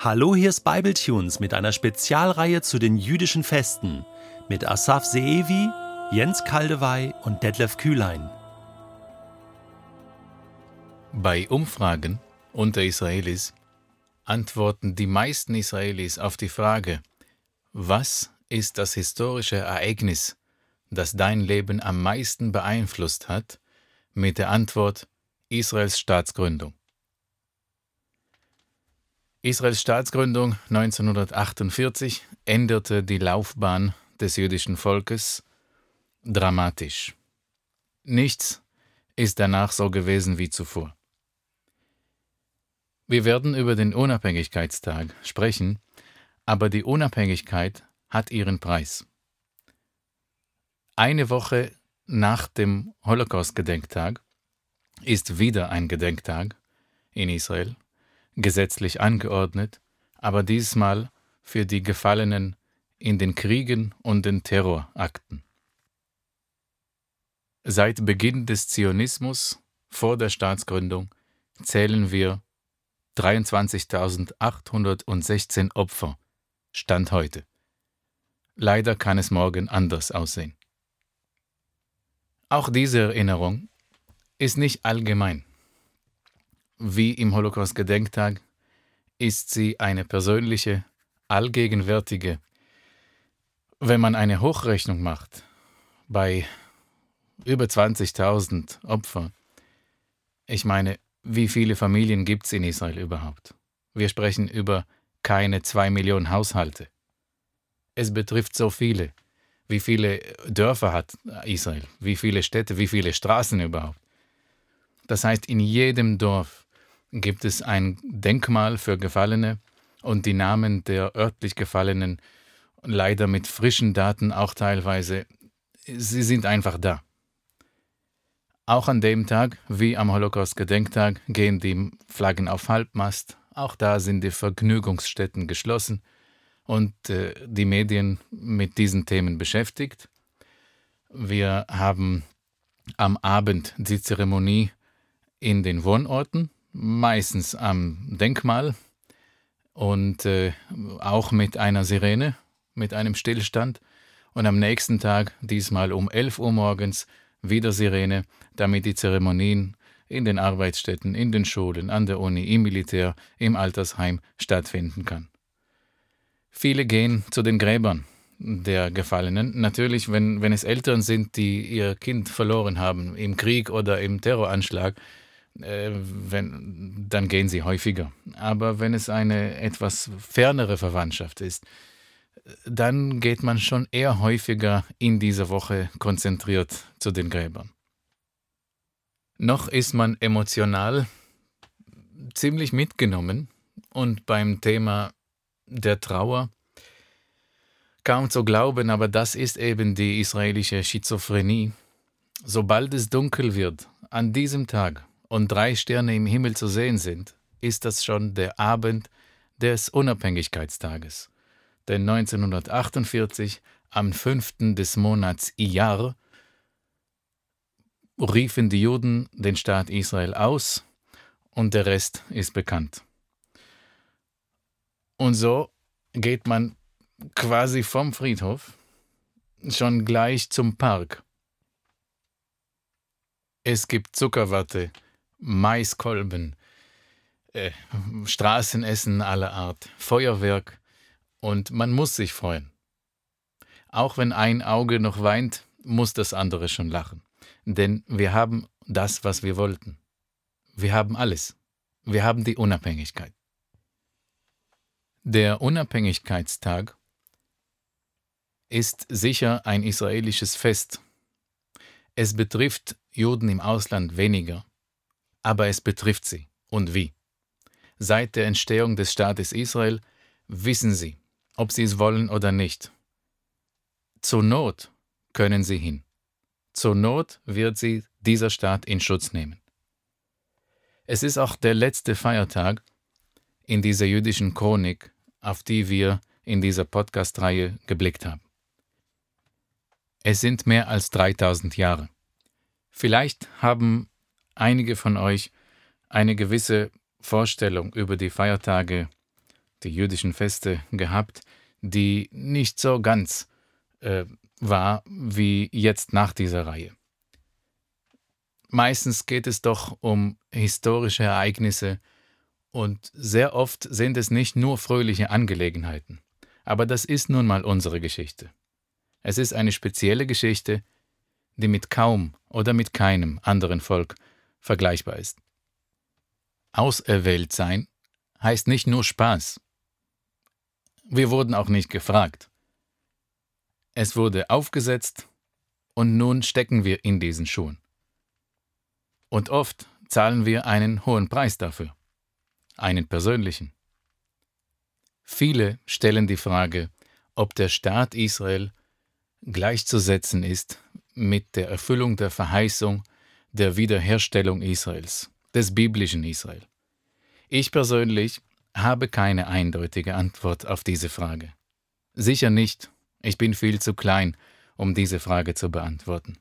Hallo, hier ist Bibletunes mit einer Spezialreihe zu den jüdischen Festen mit Asaf Seevi, Jens Kaldewey und Detlef Kühlein. Bei Umfragen unter Israelis antworten die meisten Israelis auf die Frage, was ist das historische Ereignis, das dein Leben am meisten beeinflusst hat, mit der Antwort Israels Staatsgründung. Israels Staatsgründung 1948 änderte die Laufbahn des jüdischen Volkes dramatisch. Nichts ist danach so gewesen wie zuvor. Wir werden über den Unabhängigkeitstag sprechen, aber die Unabhängigkeit hat ihren Preis. Eine Woche nach dem Holocaust-Gedenktag ist wieder ein Gedenktag in Israel gesetzlich angeordnet, aber diesmal für die Gefallenen in den Kriegen und den Terrorakten. Seit Beginn des Zionismus vor der Staatsgründung zählen wir 23.816 Opfer, Stand heute. Leider kann es morgen anders aussehen. Auch diese Erinnerung ist nicht allgemein wie im Holocaust-Gedenktag ist sie eine persönliche, allgegenwärtige. Wenn man eine Hochrechnung macht bei über 20.000 Opfern, ich meine, wie viele Familien gibt es in Israel überhaupt? Wir sprechen über keine zwei Millionen Haushalte. Es betrifft so viele. Wie viele Dörfer hat Israel? Wie viele Städte? Wie viele Straßen überhaupt? Das heißt, in jedem Dorf gibt es ein Denkmal für Gefallene und die Namen der örtlich Gefallenen, leider mit frischen Daten auch teilweise, sie sind einfach da. Auch an dem Tag, wie am Holocaust-Gedenktag, gehen die Flaggen auf Halbmast. Auch da sind die Vergnügungsstätten geschlossen und äh, die Medien mit diesen Themen beschäftigt. Wir haben am Abend die Zeremonie in den Wohnorten meistens am Denkmal und äh, auch mit einer Sirene, mit einem Stillstand. Und am nächsten Tag, diesmal um 11 Uhr morgens, wieder Sirene, damit die Zeremonien in den Arbeitsstätten, in den Schulen, an der Uni, im Militär, im Altersheim stattfinden kann. Viele gehen zu den Gräbern der Gefallenen. Natürlich, wenn, wenn es Eltern sind, die ihr Kind verloren haben im Krieg oder im Terroranschlag, äh, wenn, dann gehen sie häufiger. Aber wenn es eine etwas fernere Verwandtschaft ist, dann geht man schon eher häufiger in dieser Woche konzentriert zu den Gräbern. Noch ist man emotional ziemlich mitgenommen und beim Thema der Trauer kaum zu glauben, aber das ist eben die israelische Schizophrenie. Sobald es dunkel wird, an diesem Tag, und drei Sterne im Himmel zu sehen sind, ist das schon der Abend des Unabhängigkeitstages. Denn 1948, am 5. des Monats Iyar, riefen die Juden den Staat Israel aus und der Rest ist bekannt. Und so geht man quasi vom Friedhof schon gleich zum Park. Es gibt Zuckerwatte, Maiskolben, äh, Straßenessen aller Art, Feuerwerk und man muss sich freuen. Auch wenn ein Auge noch weint, muss das andere schon lachen. Denn wir haben das, was wir wollten. Wir haben alles. Wir haben die Unabhängigkeit. Der Unabhängigkeitstag ist sicher ein israelisches Fest. Es betrifft Juden im Ausland weniger, aber es betrifft sie. Und wie? Seit der Entstehung des Staates Israel wissen sie, ob sie es wollen oder nicht. Zur Not können sie hin. Zur Not wird sie dieser Staat in Schutz nehmen. Es ist auch der letzte Feiertag in dieser jüdischen Chronik, auf die wir in dieser Podcast-Reihe geblickt haben. Es sind mehr als 3000 Jahre. Vielleicht haben einige von euch eine gewisse Vorstellung über die Feiertage die jüdischen Feste gehabt, die nicht so ganz äh, war wie jetzt nach dieser Reihe. Meistens geht es doch um historische Ereignisse und sehr oft sind es nicht nur fröhliche Angelegenheiten. Aber das ist nun mal unsere Geschichte. Es ist eine spezielle Geschichte, die mit kaum oder mit keinem anderen Volk vergleichbar ist. Auserwählt sein heißt nicht nur Spaß. Wir wurden auch nicht gefragt. Es wurde aufgesetzt und nun stecken wir in diesen Schuhen. Und oft zahlen wir einen hohen Preis dafür, einen persönlichen. Viele stellen die Frage, ob der Staat Israel gleichzusetzen ist mit der Erfüllung der Verheißung der Wiederherstellung Israels, des biblischen Israel. Ich persönlich habe keine eindeutige Antwort auf diese Frage. Sicher nicht, ich bin viel zu klein, um diese Frage zu beantworten.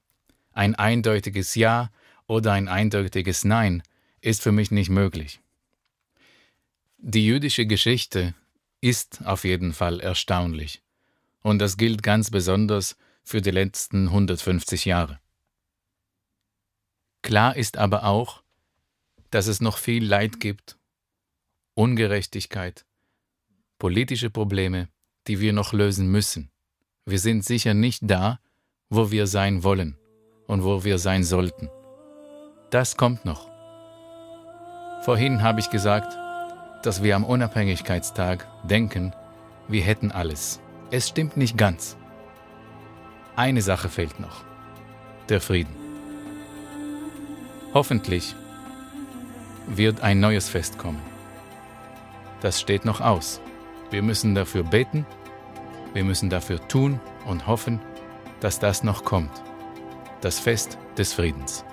Ein eindeutiges Ja oder ein eindeutiges Nein ist für mich nicht möglich. Die jüdische Geschichte ist auf jeden Fall erstaunlich. Und das gilt ganz besonders für die letzten 150 Jahre. Klar ist aber auch, dass es noch viel Leid gibt, Ungerechtigkeit, politische Probleme, die wir noch lösen müssen. Wir sind sicher nicht da, wo wir sein wollen und wo wir sein sollten. Das kommt noch. Vorhin habe ich gesagt, dass wir am Unabhängigkeitstag denken, wir hätten alles. Es stimmt nicht ganz. Eine Sache fehlt noch. Der Frieden. Hoffentlich wird ein neues Fest kommen. Das steht noch aus. Wir müssen dafür beten wir müssen dafür tun und hoffen, dass das noch kommt. Das Fest des Friedens.